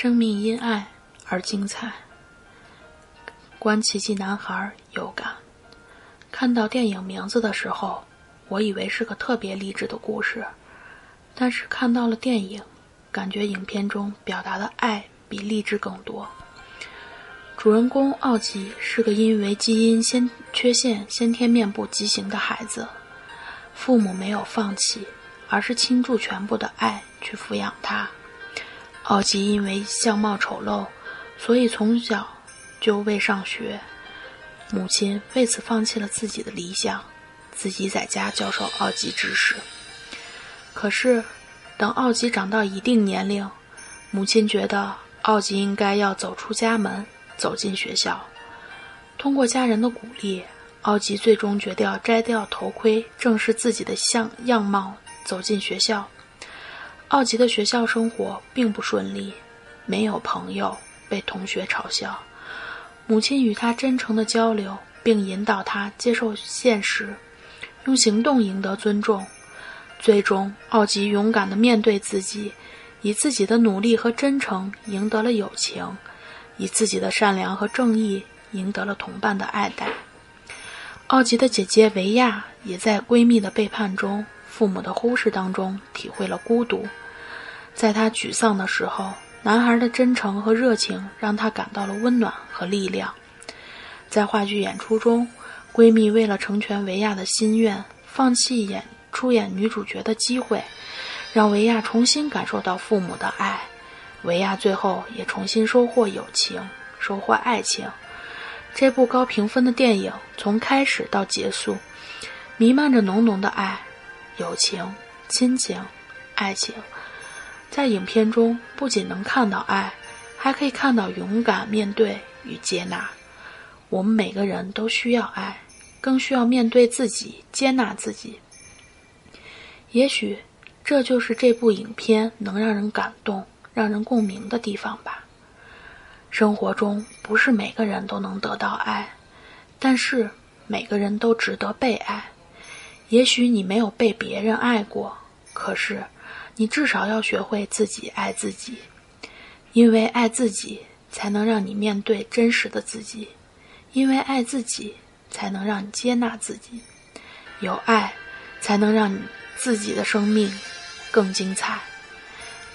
生命因爱而精彩。观奇迹男孩有感。看到电影名字的时候，我以为是个特别励志的故事，但是看到了电影，感觉影片中表达的爱比励志更多。主人公奥吉是个因为基因先缺陷、先天面部畸形的孩子，父母没有放弃，而是倾注全部的爱去抚养他。奥吉因为相貌丑陋，所以从小就未上学，母亲为此放弃了自己的理想，自己在家教授奥吉知识。可是，等奥吉长到一定年龄，母亲觉得奥吉应该要走出家门。走进学校，通过家人的鼓励，奥吉最终决定要摘掉头盔，正视自己的相样貌，走进学校。奥吉的学校生活并不顺利，没有朋友，被同学嘲笑。母亲与他真诚的交流，并引导他接受现实，用行动赢得尊重。最终，奥吉勇敢地面对自己，以自己的努力和真诚赢得了友情。以自己的善良和正义赢得了同伴的爱戴。奥吉的姐姐维亚也在闺蜜的背叛中、父母的忽视当中体会了孤独。在她沮丧的时候，男孩的真诚和热情让她感到了温暖和力量。在话剧演出中，闺蜜为了成全维亚的心愿，放弃演出演女主角的机会，让维亚重新感受到父母的爱。维亚最后也重新收获友情，收获爱情。这部高评分的电影从开始到结束，弥漫着浓浓的爱、友情、亲情、爱情。在影片中，不仅能看到爱，还可以看到勇敢面对与接纳。我们每个人都需要爱，更需要面对自己、接纳自己。也许，这就是这部影片能让人感动。让人共鸣的地方吧。生活中不是每个人都能得到爱，但是每个人都值得被爱。也许你没有被别人爱过，可是你至少要学会自己爱自己，因为爱自己才能让你面对真实的自己，因为爱自己才能让你接纳自己，有爱才能让你自己的生命更精彩。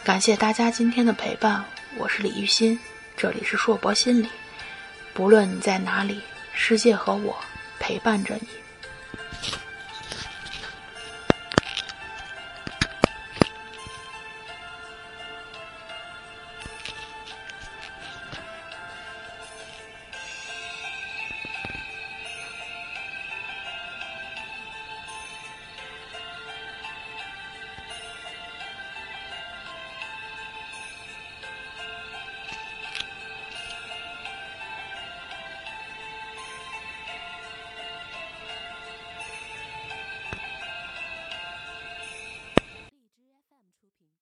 感谢大家今天的陪伴，我是李玉欣，这里是硕博心理。不论你在哪里，世界和我陪伴着你。